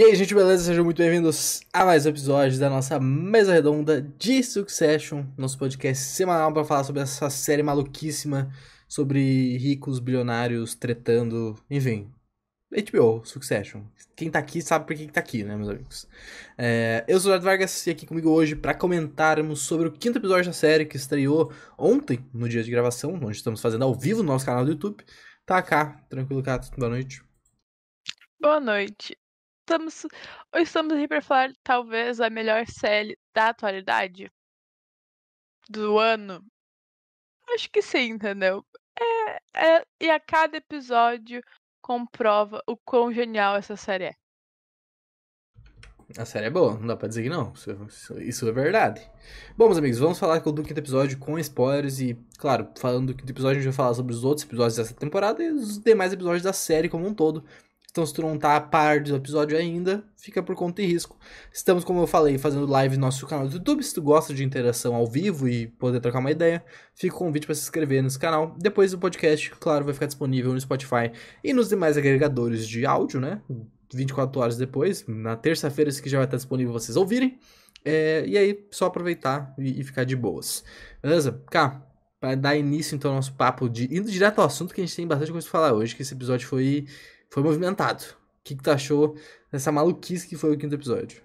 E aí, gente, beleza? Sejam muito bem-vindos a mais um episódio da nossa mesa redonda de Succession, nosso podcast semanal para falar sobre essa série maluquíssima sobre ricos bilionários tretando, enfim. HBO, Succession. Quem tá aqui sabe por que tá aqui, né, meus amigos? É, eu sou o Eduardo Vargas e aqui comigo hoje para comentarmos sobre o quinto episódio da série que estreou ontem, no dia de gravação, onde estamos fazendo ao vivo no nosso canal do YouTube. Tá cá, tranquilo, Cato. Boa noite. Boa noite estamos, estamos aqui para falar talvez a melhor série da atualidade? Do ano? Acho que sim, entendeu? É, é, e a cada episódio comprova o quão genial essa série é. A série é boa, não dá pra dizer que não. Isso, isso, é verdade. Bom, meus amigos, vamos falar do quinto episódio com spoilers. E, claro, falando do quinto episódio, a gente vai falar sobre os outros episódios dessa temporada e os demais episódios da série como um todo. Então, se tu não tá a par do episódio ainda, fica por conta e risco. Estamos, como eu falei, fazendo live no nosso canal do YouTube. Se tu gosta de interação ao vivo e poder trocar uma ideia, fica o convite para se inscrever nesse canal. Depois do podcast, claro, vai ficar disponível no Spotify e nos demais agregadores de áudio, né? 24 horas depois, na terça-feira, isso que já vai estar disponível vocês ouvirem. É, e aí, só aproveitar e, e, ficar de boas. Beleza? Cá, para dar início então ao nosso papo de. indo direto ao assunto que a gente tem bastante coisa pra falar hoje, que esse episódio foi foi movimentado. O que, que tu achou dessa maluquice que foi o quinto episódio?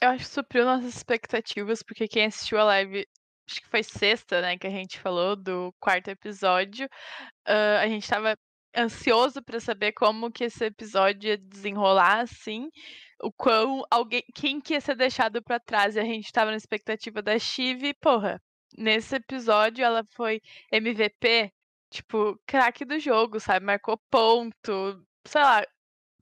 Eu acho que supriu nossas expectativas, porque quem assistiu a live, acho que foi sexta, né, que a gente falou do quarto episódio, uh, a gente tava ansioso para saber como que esse episódio ia desenrolar, assim, o quão alguém, quem que ia ser deixado para trás, e a gente tava na expectativa da Shiv, porra, nesse episódio ela foi MVP, tipo, craque do jogo, sabe? Marcou ponto, sei lá,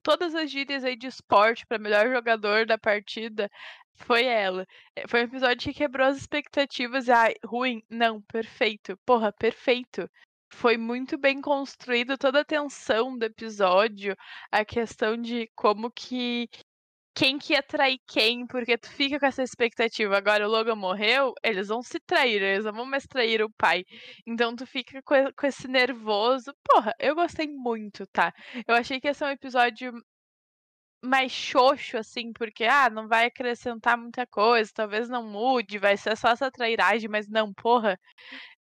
todas as gírias aí de esporte para melhor jogador da partida foi ela. Eh, foi um episódio que quebrou as expectativas. Ai, ruim? Não, perfeito. Porra, perfeito. Foi muito bem construído toda a tensão do episódio, a questão de como que quem que ia trair quem, porque tu fica com essa expectativa. Agora o Logan morreu, eles vão se trair, eles não vão mais trair o pai. Então tu fica com, esse nervoso. Porra, eu gostei muito, tá? Eu achei que ia ser um episódio mais xoxo, assim, porque, ah, não vai acrescentar muita coisa, talvez não mude, vai ser só essa trairagem, mas não, porra.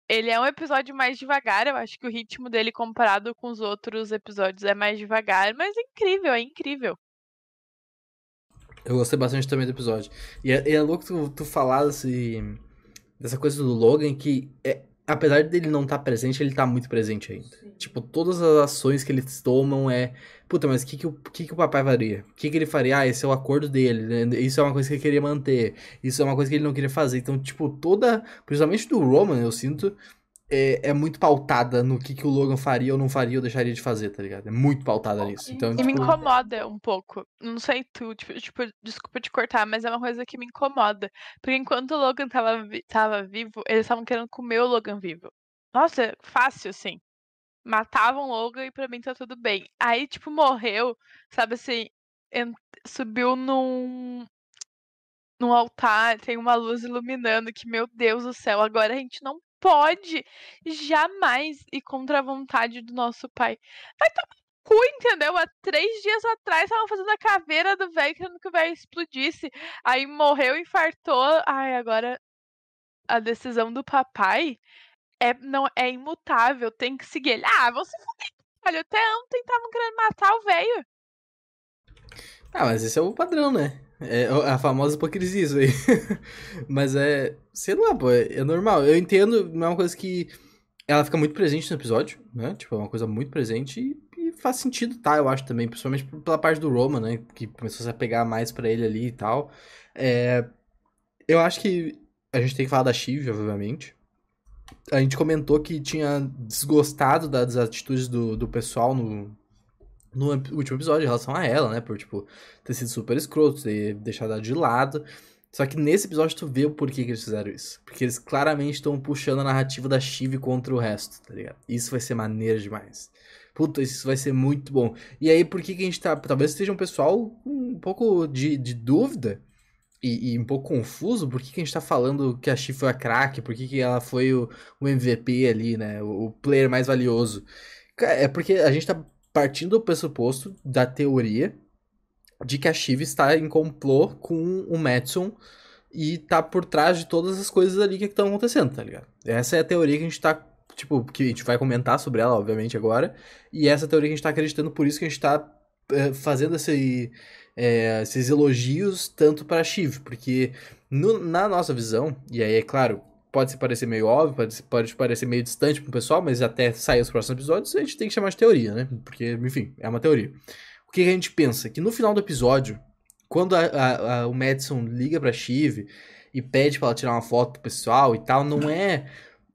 Ele é um episódio mais devagar, eu acho que o ritmo dele comparado com os outros episódios é mais devagar, mas é incrível, é incrível. Eu gostei bastante também do episódio. E é, é louco tu, tu falar desse, dessa coisa do Logan que, é, apesar dele não estar tá presente, ele tá muito presente ainda. Sim. Tipo, todas as ações que eles tomam é. Puta, mas o que, que, o, que, que o papai faria? O que, que ele faria? Ah, esse é o acordo dele. Né? Isso é uma coisa que ele queria manter. Isso é uma coisa que ele não queria fazer. Então, tipo, toda. Principalmente do Roman, eu sinto é, é, muito pautada no que, que o Logan faria ou não faria ou deixaria de fazer, tá ligado? É muito pautada nisso. Então, e tipo... me incomoda um pouco. Não sei tu, tipo, tipo, desculpa te cortar, mas é uma coisa que me incomoda. Porque enquanto o Logan tava, tava vivo, eles estavam querendo comer o Logan vivo. Nossa, fácil, assim. Matavam o Logan e pra mim tá tudo bem. Aí, tipo, morreu, sabe assim, subiu num, num altar, tem uma luz iluminando que, meu Deus do céu, agora a gente não pode jamais ir contra a vontade do nosso pai. Vai tomar cu, entendeu? Há três dias atrás estavam fazendo a caveira do velho querendo que o velho explodisse. Aí morreu, infartou. Ai, agora a decisão do papai é, não, é imutável, tem que seguir ele. Ah, você Olha, até ontem estavam querendo matar o velho. Ah, mas esse é o padrão, né? É a famosa hipocrisia isso aí. Mas é. Sei lá, pô, é, é, normal. Eu entendo, é uma coisa que. Ela fica muito presente no episódio, né? Tipo, é uma coisa muito presente e, e faz sentido, tá? Eu acho também, principalmente pela parte do Roma, né? Que começou a pegar mais para ele ali e tal. É... Eu acho que a gente tem que falar da Shiv, obviamente. A gente comentou que tinha desgostado das atitudes do, do pessoal no, no último episódio em relação a ela, né? Por, tipo, ter sido super escroto, ter deixado ela de lado. Só que nesse episódio tu vê o porquê que eles fizeram isso. Porque eles claramente estão puxando a narrativa da Shiv contra o resto, tá ligado? Isso vai ser maneiro demais. Puta, isso vai ser muito bom. E aí, por que, que a gente tá. Talvez esteja um pessoal um pouco de, de dúvida e, e, um pouco confuso por que, que a gente tá falando que a Shiv foi a craque, por que, que ela foi o, o MVP ali, né? O, o player mais valioso. É porque a gente tá partindo do pressuposto da teoria de que a Shiv está em complô com o Madison e tá por trás de todas as coisas ali que estão acontecendo, tá ligado? Essa é a teoria que a gente tá, tipo, que a gente vai comentar sobre ela, obviamente, agora. E essa é teoria que a gente tá acreditando, por isso que a gente tá é, fazendo esse, é, esses elogios tanto para Shiv, porque no, na nossa visão, e aí é claro, pode parecer meio óbvio, pode, pode parecer meio distante pro pessoal, mas até sair os próximos episódios, a gente tem que chamar de teoria, né? Porque, enfim, é uma teoria. O que a gente pensa? Que no final do episódio, quando a, a, a, o Madison liga pra Shiv e pede para ela tirar uma foto pro pessoal e tal, não é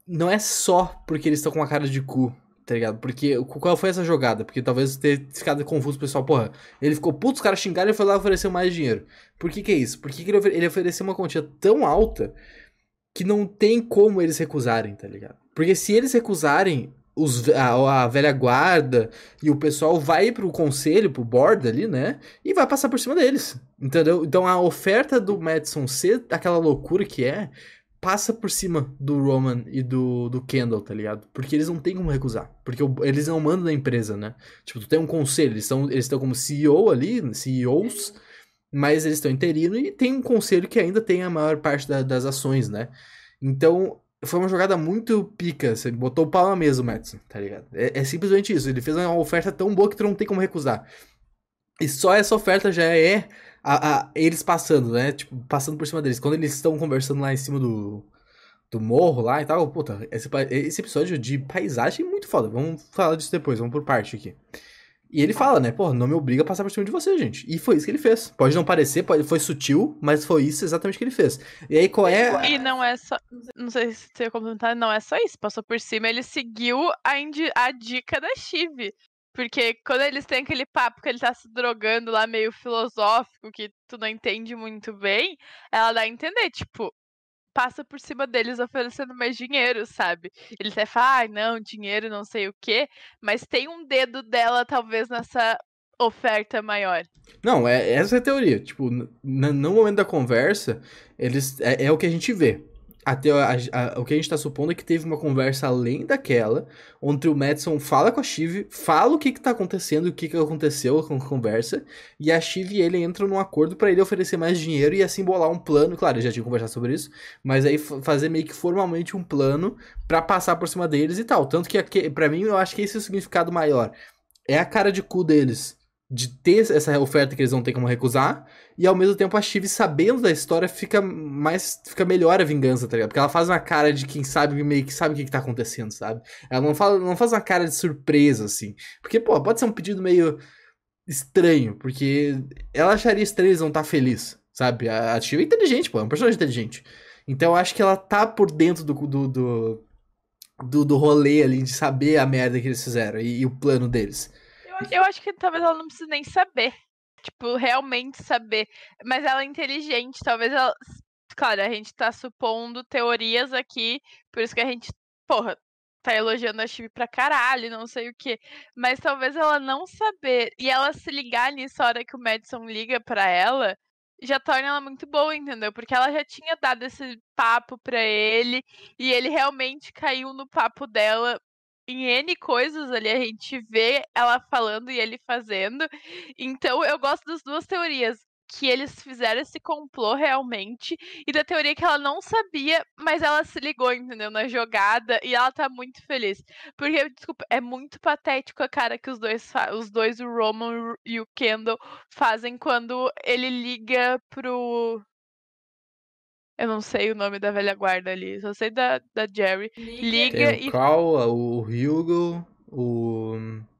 não é só porque eles estão com uma cara de cu, tá ligado? Porque qual foi essa jogada? Porque talvez ter ficado confuso o pessoal, porra, ele ficou puto, os caras xingaram e foi lá oferecer mais dinheiro. Por que que é isso? Por que, que ele ofereceu uma quantia tão alta que não tem como eles recusarem, tá ligado? Porque se eles recusarem, os, a, a, velha guarda e o pessoal vai pro conselho, pro board ali, né? E vai passar por cima deles. Entendeu? Então a oferta do Madison ser aquela loucura que é, passa por cima do Roman e do, do Kendall, tá ligado? Porque eles não tem como recusar. Porque eles não mandam na empresa, né? Tipo, tu tem um conselho, eles estão eles como CEO ali, CEOs, mas eles estão interino e tem um conselho que ainda tem a maior parte da, das ações, né? Então, foi uma jogada muito pica. Você botou o pau na mesa, o Madison, tá ligado? É, é, simplesmente isso. Ele fez uma oferta tão boa que tu não tem como recusar. E só essa oferta já é a, a, eles passando, né? Tipo, passando por cima deles. Quando eles estão conversando lá em cima do, do morro lá e tal. Puta, esse, esse episódio de paisagem é muito foda. Vamos falar disso depois, vamos por parte aqui. E ele fala, né? Pô, não me obriga a passar por cima de você, gente. E foi isso que ele fez. Pode não parecer, pode, foi sutil, mas foi isso exatamente que ele fez. E aí, qual é. E não é só. Não sei se você ia comentar, não é só isso. Passou por cima, ele seguiu a, indi... a dica da Chive. Porque quando eles têm aquele papo que ele tá se drogando lá, meio filosófico, que tu não entende muito bem, ela dá a entender, tipo, passa por cima deles oferecendo mais dinheiro, sabe? Ele até fala, ah, não, dinheiro, não sei o quê, mas tem um dedo dela, talvez, nessa oferta maior. Não, é, essa é a teoria. Tipo, no, no momento da conversa, eles é, é o que a gente vê até a, a, o que a gente tá supondo é que teve uma conversa além daquela, onde o Madison fala com a Shiv, fala o que que tá acontecendo, o que que aconteceu com a conversa, e a Shiv e ele entram num acordo para ele oferecer mais dinheiro e assim bolar um plano, claro, já tinha conversado sobre isso, mas aí fazer meio que formalmente um plano para passar por cima deles e tal. Tanto que para mim eu acho que esse é o significado maior. É a cara de cu deles de ter essa oferta que eles não têm como recusar, e ao mesmo tempo a Shiv sabendo da história fica mais fica melhor a vingança, tá ligado? Porque ela faz uma cara de quem sabe meio que sabe o que, que tá acontecendo, sabe? Ela não fala, não faz uma cara de surpresa assim. Porque, pô, pode ser um pedido meio estranho, porque ela acharia estranho eles não estar tá feliz, sabe? A, a Shiv é inteligente, pô, é um personagem inteligente. Então eu acho que ela tá por dentro do, do, do, do, do rolê ali de saber a merda que eles fizeram e, e o plano deles. Eu acho que talvez ela não precise nem saber. Tipo, realmente saber. Mas ela é inteligente, talvez ela. Claro, a gente tá supondo teorias aqui, por isso que a gente, porra, tá elogiando a Chibi pra caralho, não sei o que. Mas talvez ela não saber e ela se ligar nisso a hora que o Madison liga pra ela, já torna ela muito boa, entendeu? Porque ela já tinha dado esse papo pra ele e ele realmente caiu no papo dela em N coisas ali, a gente vê ela falando e ele fazendo. Então eu gosto das duas teorias. Que eles fizeram esse complô realmente, e da teoria que ela não sabia, mas ela se ligou, entendeu? Na jogada, e ela tá muito feliz. Porque, desculpa, é muito patético a cara que os dois, os dois, o Roman e o Kendall, fazem quando ele liga pro eu não sei o nome da velha guarda ali, só sei da, da Jerry. Liga, Tem o e. Carl, o Hugo, o.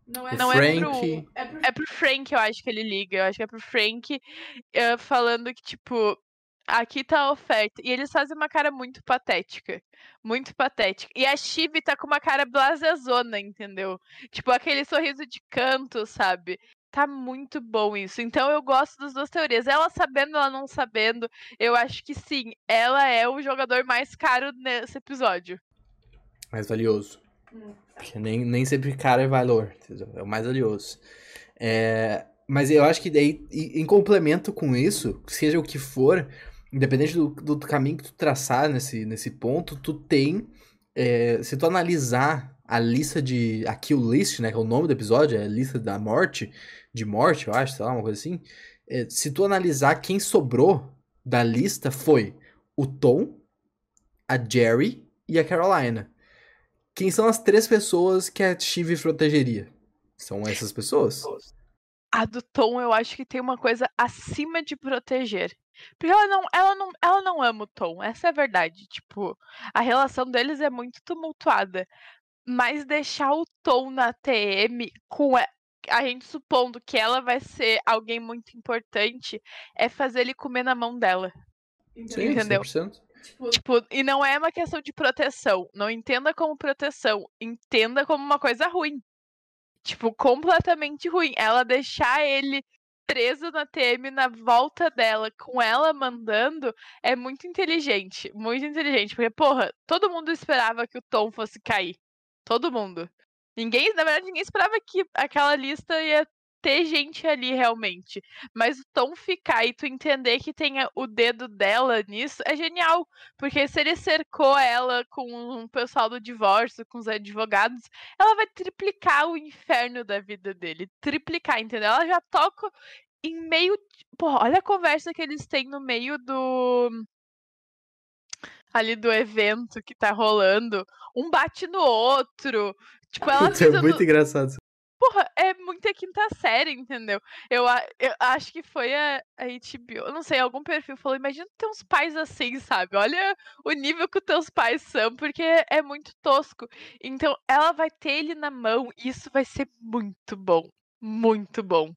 Não é, o não Frank. É pro, é, pro... é pro Frank, eu acho que ele liga. Eu acho que é pro Frank uh, falando que, tipo, aqui tá a oferta. E eles fazem uma cara muito patética. Muito patética. E a Chibi tá com uma cara blasezona, entendeu? Tipo, aquele sorriso de canto, sabe? Tá muito bom isso. Então eu gosto das duas teorias. Ela sabendo, ela não sabendo, eu acho que sim, ela é o jogador mais caro nesse episódio. Mais valioso. Hum. Porque nem, nem sempre caro é valor, entendeu? É o mais valioso. É, mas eu acho que daí, em complemento com isso, seja o que for, independente do, do caminho que tu traçar nesse, nesse ponto, tu tem. É, se tu analisar a lista de. A kill list, né? Que é o nome do episódio, é a lista da morte, de morte, eu acho, sei lá, uma coisa assim. É, se tu analisar quem sobrou da lista foi o Tom, a Jerry e a Carolina. Quem são as três pessoas que a Chive protegeria? São essas pessoas? A do Tom, eu acho que tem uma coisa acima de proteger. Porque ela não, ela não, ela não ama o Tom, essa é a verdade. Tipo, a relação deles é muito tumultuada. Mas deixar o Tom na TM com a, gente supondo que ela vai ser alguém muito importante, é fazer ele comer na mão dela. Sim, entendeu? 100%. Tipo, tipo, e não é uma questão de proteção. Não entenda como proteção. Entenda como uma coisa ruim. Tipo, completamente ruim. Ela deixar ele preso na TM na volta dela, com ela mandando, é muito inteligente. Muito inteligente. Porque, porra, todo mundo esperava que o Tom fosse cair. Todo mundo. Ninguém, na verdade, ninguém esperava que aquela lista ia ter gente ali realmente. Mas o Tom ficar e tu entender que tem o dedo dela nisso é genial. Porque se ele cercou ela com o pessoal do divórcio, com os advogados, ela vai triplicar o inferno da vida dele. Triplicar, entendeu? Ela já toca em meio. Porra, olha a conversa que eles têm no meio do. Ali do evento que tá rolando. Um bate no outro. Tipo, ela. Isso é muito engraçado porra, é muita quinta série, entendeu? Eu, eu acho que foi a, a HBO, não sei, algum perfil falou, imagina ter uns pais assim, sabe? Olha o nível que os teus pais são, porque é muito tosco. Então, ela vai ter ele na mão e isso vai ser muito bom. Muito bom.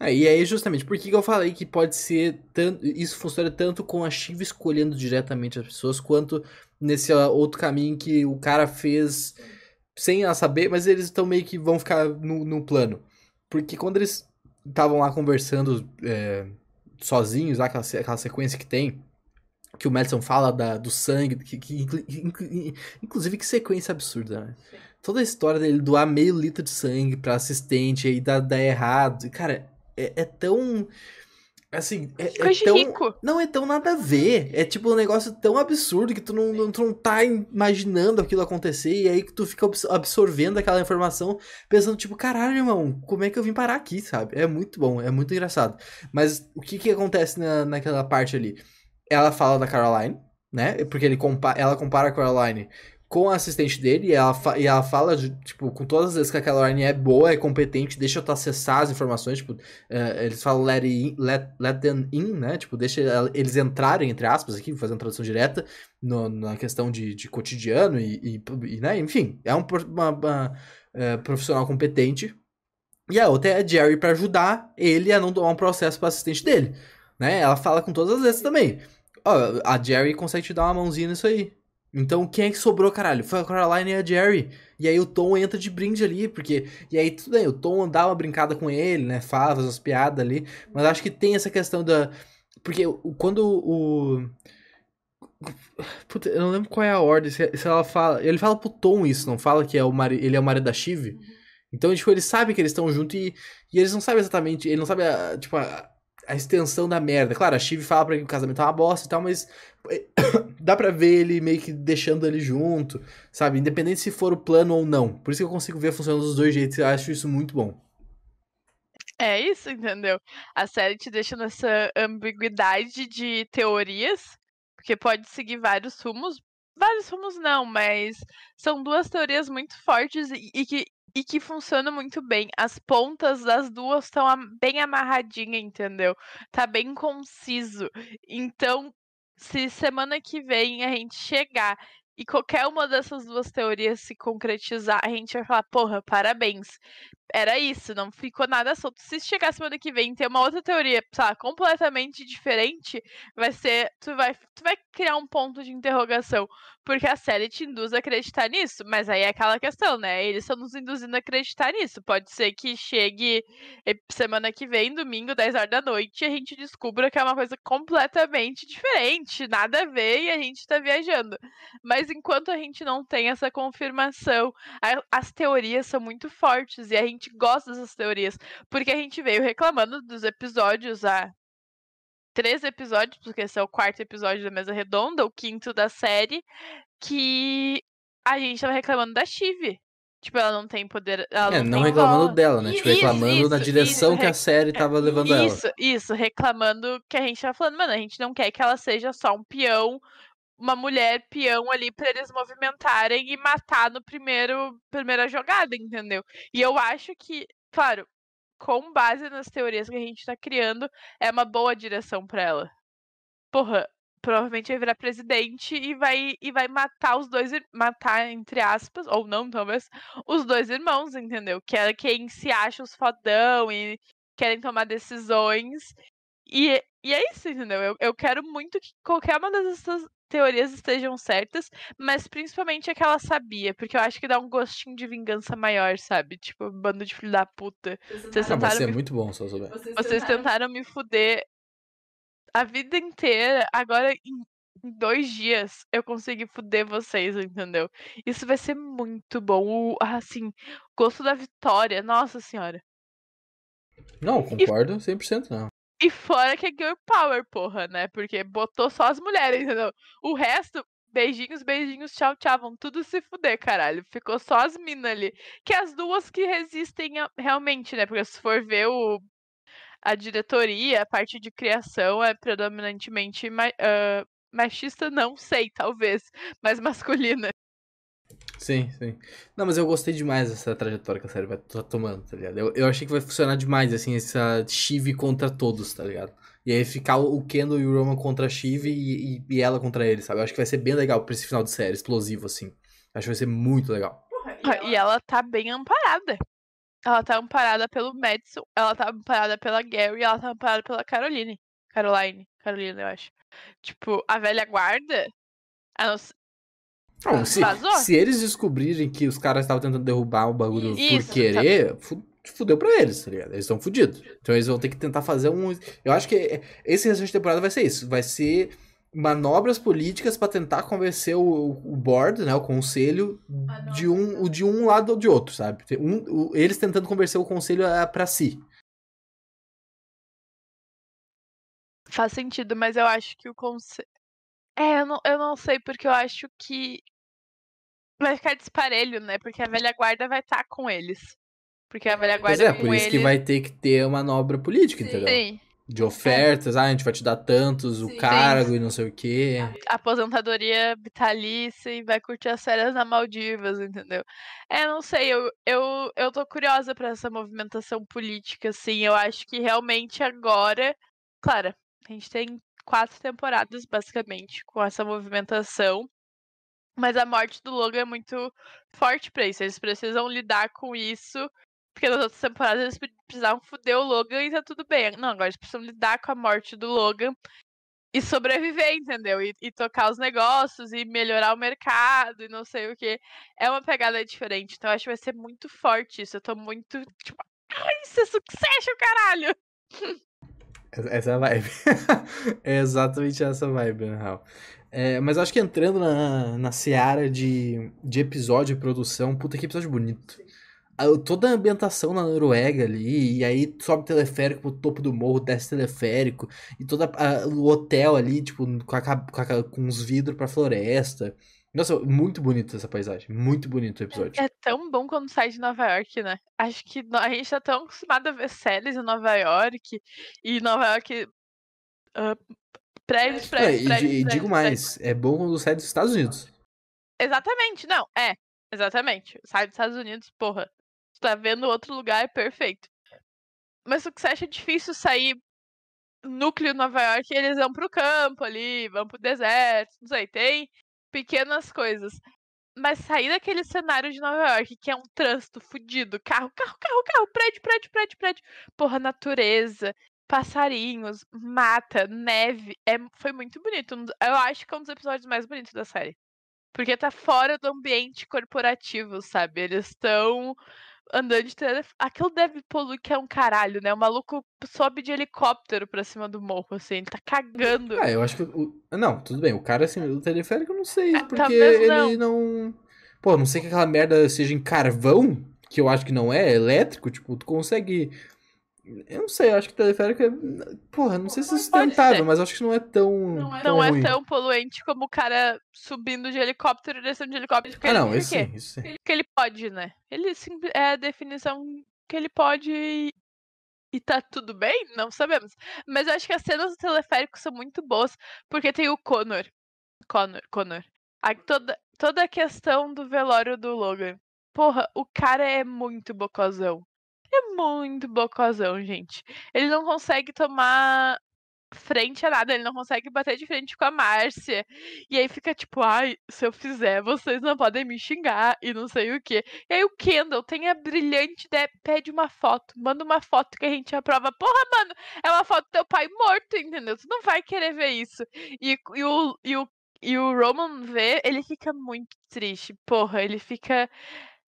Ah, e aí, justamente, por que, que eu falei que pode ser tanto. Isso funciona tanto com a Shiva escolhendo diretamente as pessoas, quanto nesse outro caminho que o cara fez sem ela saber, mas eles estão meio que vão ficar no, no plano. Porque quando eles estavam lá conversando é, sozinhos, lá, aquela, aquela sequência que tem, que o Madison fala da, do sangue, que, que, que, inclusive que sequência absurda, né? Toda a história dele doar meio litro de sangue pra assistente e dar, dar errado. Cara, é, é tão Assim, é, é tão. Rico. Não é tão nada a ver. É tipo um negócio tão absurdo que tu não, tu não tá imaginando aquilo acontecer. E aí que tu fica absorvendo aquela informação, pensando, tipo, caralho, irmão, como é que eu vim parar aqui, sabe? É muito bom, é muito engraçado. Mas o que que acontece na, naquela parte ali? Ela fala da Caroline, né? Porque ele compa ela compara a Caroline com a assistente dele e ela, e ela fala, de, tipo, com todas as vezes que a Caroline é boa, é competente, deixa eu acessar as informações, tipo, uh, eles falam let, in, let, let them in, né, tipo, deixa eles entrarem, entre aspas, aqui, fazendo tradução direta, no, na questão de, de cotidiano e, e, e, né, enfim, é um, uma, uma uh, profissional competente. E a outra é a Jerry para ajudar ele a não tomar um processo para assistente dele, né, ela fala com todas as vezes também. Ó, a Jerry consegue te dar uma mãozinha nisso aí, então, quem é que sobrou, caralho? Foi a Caroline e a Jerry. E aí o Tom entra de brinde ali, porque. E aí tudo bem, o Tom dá uma brincada com ele, né? Fala, faz umas piadas ali. Mas acho que tem essa questão da. Porque quando o. Puta, eu não lembro qual é a ordem. Se, ela fala. Ele fala pro Tom isso, não fala que é o mari... ele é o marido da Shiv. Uhum. Então, tipo, ele sabe que eles estão juntos e, e eles não sabem exatamente. Ele não sabe, a, tipo, a, a extensão da merda. Claro, a Shiv fala pra ele que o casamento é uma bosta e tal, mas dá pra ver ele meio que deixando ele junto, sabe? Independente se for o plano ou não. Por isso que eu consigo ver funcionando dos dois jeitos e acho isso muito bom. É isso, entendeu? A série te deixa nessa ambiguidade de teorias, porque pode seguir vários rumos. Vários rumos não, mas são duas teorias muito fortes e, e que e que funciona muito bem. As pontas das duas estão bem amarradinhas, entendeu? Tá bem conciso. Então, se semana que vem a gente chegar e qualquer uma dessas duas teorias se concretizar, a gente vai falar, porra, parabéns. Era isso, não ficou nada solto. Se chegar semana que vem e ter uma outra teoria, sabe, completamente diferente, vai ser. Tu vai, tu vai criar um ponto de interrogação. Porque a série te induz a acreditar nisso. Mas aí é aquela questão, né? Eles estão nos induzindo a acreditar nisso. Pode ser que chegue semana que vem, domingo, 10 horas da noite, e a gente descubra que é uma coisa completamente diferente, nada a ver, e a gente tá viajando. Mas enquanto a gente não tem essa confirmação, a, as teorias são muito fortes e a gente gosta dessas teorias. Porque a gente veio reclamando dos episódios há três episódios, porque esse é o quarto episódio da Mesa Redonda, o quinto da série, que a gente tava reclamando da Chive. Tipo, ela não tem poder. Ela É, não, não reclamando dela, né? Tipo, Isso, reclamando na isso, direção isso, que a série tava levando ela. Isso, isso, reclamando que a gente tá falando, mano, a gente não quer que ela seja só um peão, uma mulher peão ali pra eles movimentarem e matar no primeiro primeira jogada, entendeu? E eu acho que, claro, com base nas teorias que a gente tá criando, é uma boa direção pra ela. Porra, provavelmente vai virar presidente e vai e vai matar os dois, matar entre aspas, ou não, talvez, os dois irmãos, entendeu? Que é quem se acha os fodão e querem tomar decisões. E, e é isso, entendeu? Eu, eu quero muito que qualquer uma dessas teorias estejam certas, mas principalmente a que ela sabia, porque eu acho que dá um gostinho de vingança maior, sabe? Tipo, bando de filho da puta. Vocês Ah, vai tentaram ser me muito bom se ela souber. vocês tentaram me fuder a vida inteira. Agora, em, em dois dias, eu consegui fuder vocês, entendeu? Isso vai ser muito bom. O, assim, gosto da vitória. Nossa senhora. Não, concordo 100% não. E fora que é girl power, porra, né? Porque botou só as mulheres, entendeu? O resto, beijinhos, beijinhos, tchau, tchau. Vão tudo se fuder, caralho. Ficou só as minas ali. Que é as duas que resistem a- realmente, né? Porque se for ver o, a diretoria, a parte de criação é predominantemente ma- ah, machista, não sei, talvez, mas masculina. Sim, sim. Não, mas eu gostei demais dessa trajetória que a série vai tá tomando, tá ligado? Eu, eu achei que vai funcionar demais, assim, essa Shiv contra todos, tá ligado? E aí ficar o Kendall e o Roman contra a Shiv e, e, e ela contra ele, sabe? Eu acho que vai ser bem legal pra esse final de série, explosivo, assim. Acho que vai ser muito legal. E ela tá bem amparada. Ela tá amparada pelo Madison, ela tá amparada pela Gary, ela tá amparada pela Caroline. Caroline, Carolina, eu acho. Tipo, a velha guarda. a não Não, se, Vazou? se eles descobrirem que os caras estavam tentando derrubar o bagulho Isso, por querer, fu- fudeu pra eles, tá ligado? Eles estão fudidos. Então eles vão ter que tentar fazer um. Eu acho que esse restante de temporada vai ser isso. Vai ser manobras políticas pra tentar convencer o, o board, né, o conselho, de um, o de um lado ou de outro, sabe? Um, o- eles tentando convencer o conselho a, pra si. Faz sentido, mas eu acho que o conselho. É, eu não, eu não sei, porque eu acho que vai ficar desparelho, né? Porque a velha guarda vai estar com eles. Porque a velha Pois guarda é, com por isso que eles. vai ter que ter manobra política, Sim. entendeu? Sim, De ofertas, ah, a gente vai te dar tantos, o Sim. cargo e não sei o quê. aposentadoria vitalícia e vai curtir as férias na Maldivas, entendeu? É, não sei, eu, eu, eu tô curiosa pra essa movimentação política, assim. Eu acho que realmente agora. Claro, a gente tem quatro temporadas, basicamente, com essa movimentação. Mas a morte do Logan é muito forte pra isso. Eles precisam lidar com isso. Porque nas outras temporadas eles pre- precisavam foder o Logan e tá tudo bem. Não, agora eles precisam lidar com a morte do Logan e sobreviver, entendeu? E, e tocar os negócios e melhorar o mercado e não sei o que. É uma pegada diferente. Então acho que vai ser muito forte isso. Eu tô muito, tipo, ai, isso é sucesso, caralho! Essa é a vibe. é exatamente essa vibe, na real. É, mas acho que entrando na, na seara de, de episódio e produção, puta que episódio bonito. A- Toda a ambientação na Noruega ali, e aí sobe teleférico pro topo do morro, desce teleférico, e todo o hotel ali, tipo, com, a com, a- com os vidros pra floresta. Nossa, muito bonito essa paisagem. Muito bonito o episódio. É tão bom quando sai de Nova York, né? Acho que a gente tá tão acostumado a ver séries em Nova York e Nova York. ah, prédios, É, prédios, e, prédios, di- e prédios, digo prédios. mais, é bom quando sai dos Estados Unidos. Exatamente, não, é. Exatamente. Sai dos Estados Unidos, porra. Tu tá vendo outro lugar, é perfeito. Mas o que você acha difícil sair núcleo Nova York, eles vão pro campo ali, vão pro deserto, não sei, tem pequenas coisas. Mas sair daquele cenário de Nova York, que é um trânsito fudido, carro, carro, carro, carro, prédio, prédio, prédio, prédio. Porra, natureza, passarinhos, mata, neve. É, foi muito bonito. Eu acho que é um dos episódios mais bonitos da série. Porque tá fora do ambiente corporativo, sabe? Eles estão andando de telefone. Aquilo deve poluir que é um caralho, né? O maluco sobe de helicóptero pra cima do morro, assim. Ele tá cagando. Ah, eu acho que. O... Não, tudo bem. O cara, assim, o teleférico eu não sei. É, Porque ele não. Pô, a não sei que aquela merda seja em carvão, que eu acho que não é, é elétrico. Tipo, tu consegue Eu não sei, eu acho que teleférico é. Porra, não sei se é sustentável, mas acho que não é tão. Não é tão, não é tão poluente como o cara subindo de helicóptero e descendo de helicóptero. Porque Ah, ele, não, por isso quê? sim, isso sim. Porque ele pode, né? Ele sim- é a definição que ele pode e, e tá tudo bem? Não sabemos. Mas eu acho que as cenas do teleférico são muito boas, porque tem o Connor. Connor, Connor. A, toda, toda a questão do velório do Logan. Porra, o cara é muito bocozão. É muito bocozão, gente. Ele não consegue tomar frente a nada, ele não consegue bater de frente com a Márcia. E aí fica tipo, ai, se eu fizer, vocês não podem me xingar e não sei o quê. E aí o Kendall tem a brilhante ideia, pede uma foto, manda uma foto que a gente aprova. Porra, mano, é uma foto do teu pai morto, entendeu? Tu não vai querer ver isso. E, e o, e, o, e o Roman vê, ele fica muito triste. Porra, ele fica.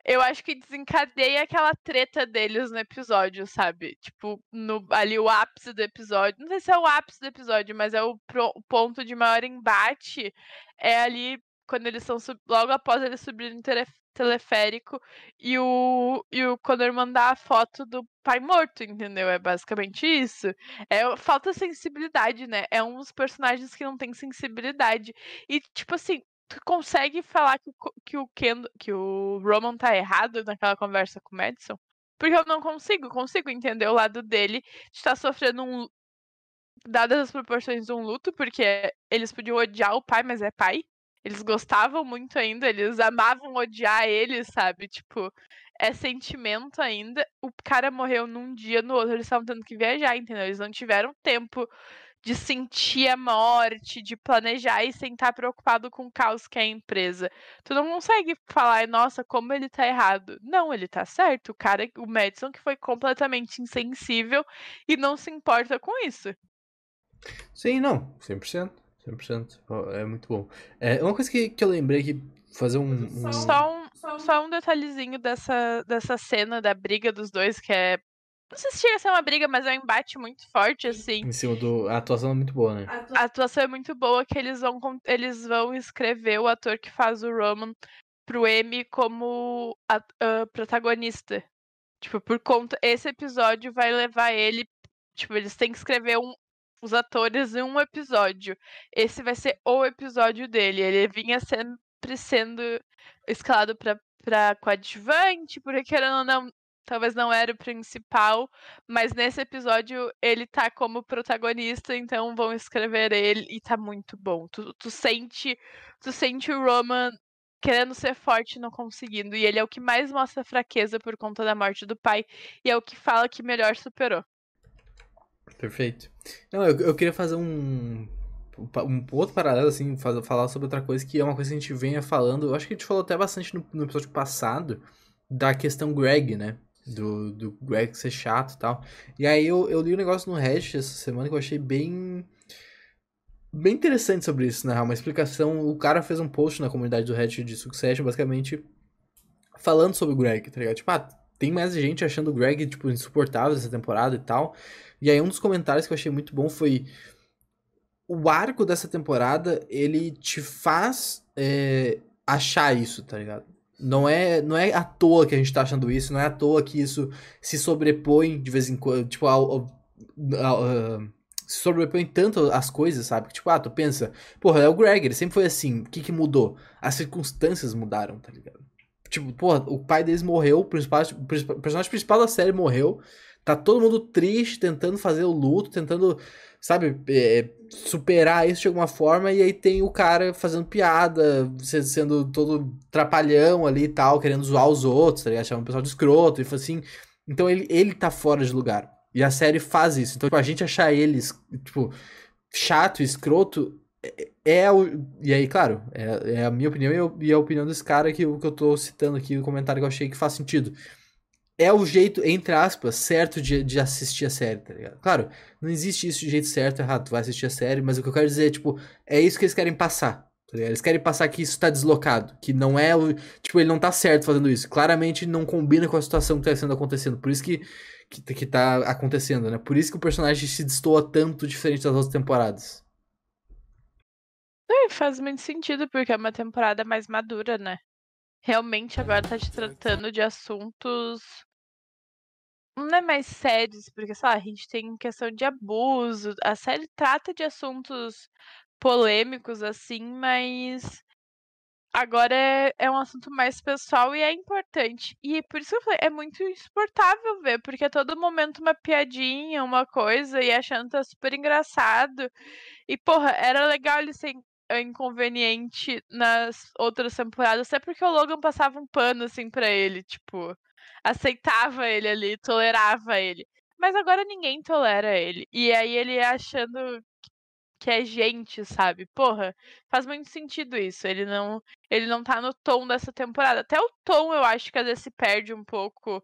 Eu acho que desencadeia aquela treta deles no episódio, sabe? Tipo, no, ali o ápice do episódio. Não sei se é o ápice do episódio, mas é o, pro- o ponto de maior embate. É ali quando eles são logo após eles subirem no tele- teleférico e o, e o Connor mandar a foto do pai morto, entendeu? É basicamente isso. É falta sensibilidade, né? É um dos personagens que não tem sensibilidade. E, tipo assim, tu consegue falar que, que o Ken, que o Roman tá errado naquela conversa com o Madison? Porque eu não consigo, consigo entender o lado dele de estar sofrendo um. Dadas as proporções de um luto, porque eles podiam odiar o pai, mas é pai. Eles gostavam muito ainda, eles amavam odiar ele, sabe? Tipo, é sentimento ainda. O cara morreu num dia, no outro eles estavam tendo que viajar, entendeu? Eles não tiveram tempo de sentir a morte, de planejar e sem estar preocupado com o caos que é a empresa. Tu não consegue falar, nossa, como ele tá errado. Não, ele tá certo. O cara, o Madison, que foi completamente insensível e não se importa com isso. Sim, não, 100%. 100%. Ó, É muito bom. É, uma coisa que, que eu lembrei que fazer um. um- Só um, só um detalhezinho dessa, dessa cena da briga dos dois, que é. Não sei se chega a ser uma briga, mas é um embate muito forte, assim. Em cima do. A atuação é muito boa, né? A atuação é muito boa que eles vão, eles vão escrever o ator que faz o Roman pro M como a- a protagonista. Tipo, por conta. Esse episódio vai levar ele. Tipo, eles têm que escrever um, os atores em um episódio. Esse vai ser o episódio dele. Ele vinha sempre sendo escalado pra, pra coadjuvante, porque querendo ou não. Talvez não era o principal, mas nesse episódio ele tá como protagonista, então vão escrever ele e tá muito bom. Tu, tu sente, tu sente o Roman querendo ser forte e não conseguindo, e ele é o que mais mostra fraqueza por conta da morte do pai, e é o que fala que melhor superou. Perfeito. Não, eu, eu queria fazer um, um outro paralelo, assim, falar sobre outra coisa que é uma coisa que a gente venha falando. Eu acho que a gente falou até bastante no, no episódio passado da questão Greg, né? Do, do Greg ser chato e tal. E aí eu, eu li um negócio no Reddit essa semana que eu achei bem. Bem interessante sobre isso, na real. Uma explicação. O cara fez um post na comunidade do Reddit de Succession, basicamente falando sobre o Greg, tá ligado? Tipo, ah, tem mais gente achando o Greg, tipo, insuportável essa temporada e tal. E aí um dos comentários que eu achei muito bom foi o arco dessa temporada, ele te faz é, achar isso, tá ligado? Não é, não é à toa que a gente tá achando isso, não é à toa que isso se sobrepõe de vez em quando, tipo, ao, ao- ao- se sobrepõe tanto as coisas, sabe? Tipo, ah, tu pensa, porra, é o Greg, ele sempre foi assim, o que que mudou? As circunstâncias mudaram, tá ligado? Tipo, porra, o pai deles morreu, o principal- o personagem principal da série morreu, Tá todo mundo triste, tentando fazer o luto, tentando, sabe, é, superar isso de alguma forma. E aí tem o cara fazendo piada, se- sendo todo trapalhão ali e tal, querendo zoar os outros, tá ligado? Chamando o pessoal de escroto e foi assim. Então ele, ele tá fora de lugar. E a série faz isso. Então, tipo, a gente achar eles, tipo, chato, escroto, é, é o. E aí, claro, é, é a minha opinião e, eu- e a opinião desse cara que, que eu tô citando aqui, o comentário que eu achei que faz sentido é o jeito, entre aspas, certo de, de assistir a série, tá ligado? Claro, não existe isso de jeito certo errado, tu vai assistir a série, mas o que eu quero dizer é, tipo, é isso que eles querem passar, tá ligado? Eles querem passar que isso tá deslocado, que não é o... Tipo, ele não tá certo fazendo isso, claramente não combina com a situação que tá sendo acontecendo, por isso que, que, que tá acontecendo, né? Por isso que o personagem se destoa tanto diferente das outras temporadas. É, faz muito sentido, porque é uma temporada mais madura, né? Realmente agora tá te tratando de assuntos não é mais sérios, porque, sei lá, a gente tem questão de abuso. A série trata de assuntos polêmicos, assim, mas agora é, é um assunto mais pessoal e é importante. E por isso que eu falei, é muito insuportável ver, porque a todo momento uma piadinha, uma coisa, e achando que tá super engraçado. E, porra, era legal ele ser inconveniente nas outras temporadas, até porque o Logan passava um pano, assim, pra ele, tipo, aceitava ele ali, tolerava ele. Mas agora ninguém tolera ele. E aí ele achando que é gente, sabe? Porra, faz muito sentido isso. Ele não, ele não tá no tom dessa temporada. Até o tom eu acho que às vezes se perde um pouco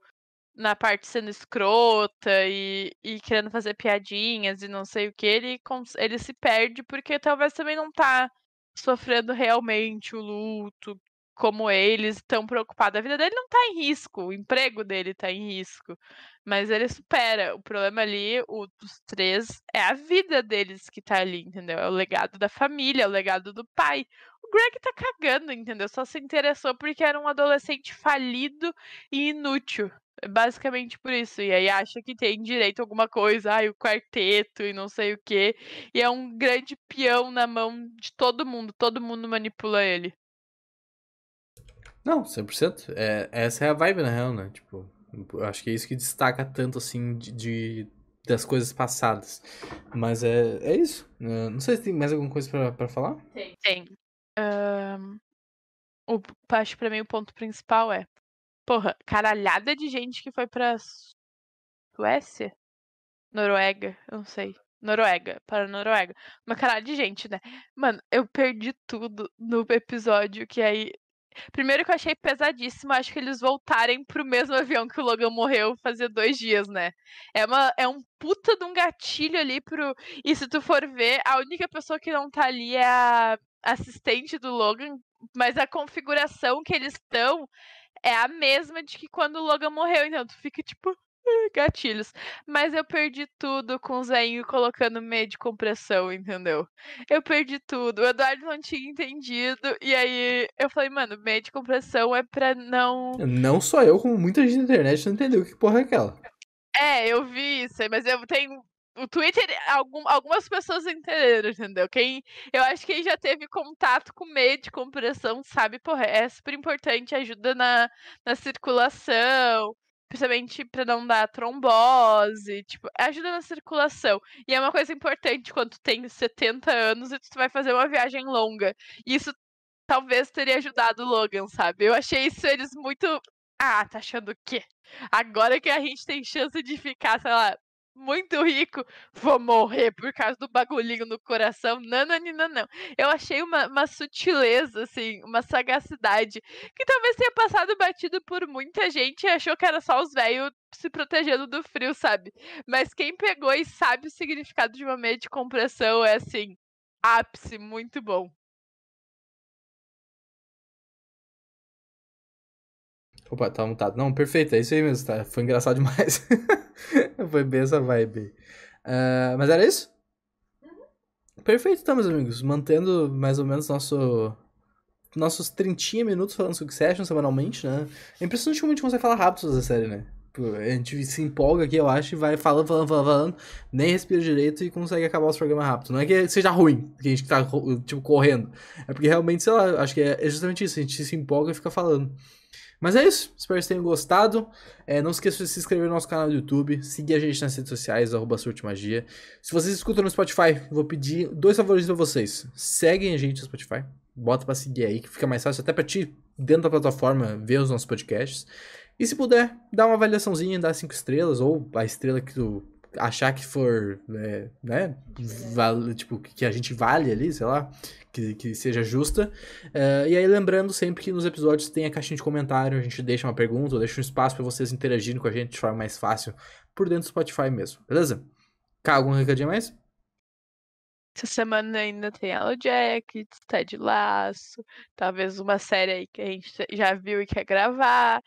na parte sendo escrota e, e querendo fazer piadinhas e não sei o que. Ele, ele se perde porque talvez também não tá sofrendo realmente o luto, como eles estão preocupados. A vida dele não tá em risco, o emprego dele tá em risco. Mas ele supera. O problema ali, o dos três, é a vida deles que tá ali, entendeu? É o legado da família, é o legado do pai. O Greg tá cagando, entendeu? Só se interessou porque era um adolescente falido e inútil. É basicamente por isso. E aí acha que tem direito a alguma coisa, ai, o quarteto e não sei o quê. E é um grande peão na mão de todo mundo. Todo mundo manipula ele. Não, 100%. É, essa é a vibe, na real, né? Tipo, eu acho que é isso que destaca tanto, assim, de, de das coisas passadas. Mas é, é isso. não sei se tem mais alguma coisa pra, pra falar. Tem. Tem. Um, o, acho pra mim o ponto principal é Porra, caralhada de gente que foi pra Suécia? Noruega, eu não sei. Noruega, para Noruega. Uma caralho de gente, né? Mano, eu perdi tudo no episódio que aí. Primeiro que eu achei pesadíssimo, acho que eles voltarem pro mesmo avião que o Logan morreu fazia dois dias, né? É, uma, é um puta de um gatilho ali pro. E se tu for ver, a única pessoa que não tá ali é a assistente do Logan, mas a configuração que eles estão é a mesma de que quando o Logan morreu, então tu fica tipo, gatilhos. Mas eu perdi tudo com o Zeinho colocando meio de compressão, entendeu? Eu perdi tudo. O Eduardo não tinha entendido. E aí eu falei, mano, meio de compressão é pra não. Não só eu, como muita gente na internet não entendeu o que porra é aquela. É, eu vi isso, mas eu tenho o Twitter, algum, algumas pessoas entenderam, entendeu? Quem, eu acho que quem já teve contato com meio de compressão sabe, porra, é super importante, ajuda na, na circulação, principalmente para não dar trombose, tipo, ajuda na circulação. E é uma coisa importante quando tu tem 70 anos e tu vai fazer uma viagem longa. Isso talvez teria ajudado o Logan, sabe? Eu achei isso eles muito. Ah, tá achando o quê? Agora que a gente tem chance de ficar, sei lá, muito rico, vou morrer por causa do bagulhinho no coração. Não, não. Eu achei uma, uma sutileza, assim, uma sagacidade, que talvez tenha passado batido por muita gente e achou que era só os velhos se protegendo do frio, sabe? Mas quem pegou e sabe o significado de uma meia de compressão é, assim, ápice, muito bom. Opa, tá mutado. Não, perfeito, é isso aí mesmo, tá? Foi engraçado demais. Foi bem essa vibe. Uh, mas era isso? Uhum. Perfeito, então, meus amigos. Mantendo mais ou menos nosso, nossos 30 minutos falando Succession semanalmente, né? É impressionante como a gente consegue falar rápido essa série, né? A gente se empolga aqui, eu acho, e vai falando, falando, falando, falando, nem respira direito e consegue acabar os programas rápido. Não é que seja ruim, que a gente tá, tipo, correndo. É porque realmente, sei lá, acho que é justamente isso. A gente se empolga e fica falando. Mas é isso, espero que vocês tenham gostado. É, não esqueça de se inscrever no nosso canal do YouTube, seguir a gente nas redes sociais, arroba Magia. Se vocês escutam no Spotify, vou pedir dois favores pra vocês. Seguem a gente no Spotify, bota pra seguir aí, que fica mais fácil até pra ti, dentro da plataforma, ver os nossos podcasts. E se puder, dá uma avaliaçãozinha, dá cinco estrelas, ou a estrela que tu achar que for, é, né, vale, tipo, que a gente vale ali, sei lá, que, que seja justa. Uh, e aí, lembrando sempre que nos episódios tem a caixinha de comentário, a gente deixa uma pergunta, ou deixa um espaço para vocês interagirem com a gente de forma mais fácil por dentro do Spotify mesmo, beleza? Cá, algum recadinho mais? Essa semana ainda tem Hello Jack, Ted Laço, talvez uma série aí que a gente já viu e quer gravar.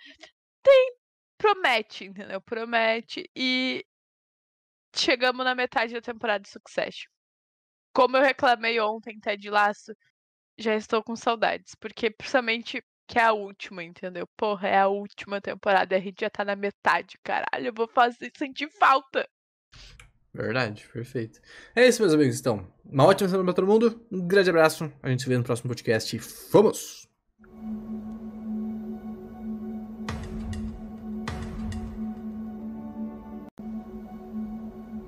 Tem, promete, entendeu? Promete. E chegamos na metade da temporada de Succession. Como eu reclamei ontem, Ted Laço, já estou com saudades. Porque, principalmente, que é a última, entendeu? Porra, é a última temporada, a gente já tá na metade, caralho. Eu vou fazer sentir falta. Verdade, perfeito. É isso, meus amigos, então. Uma ótima semana pra todo mundo. Um grande abraço. A gente se vê no próximo podcast. Fomos!